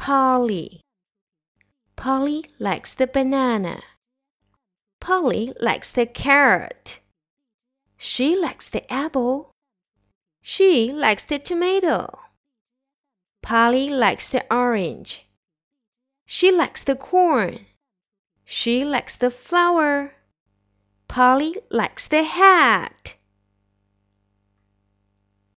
Polly. Polly likes the banana. Polly likes the carrot. She likes the apple. She likes the tomato. Polly likes the orange. She likes the corn. She likes the flower. Polly likes the hat.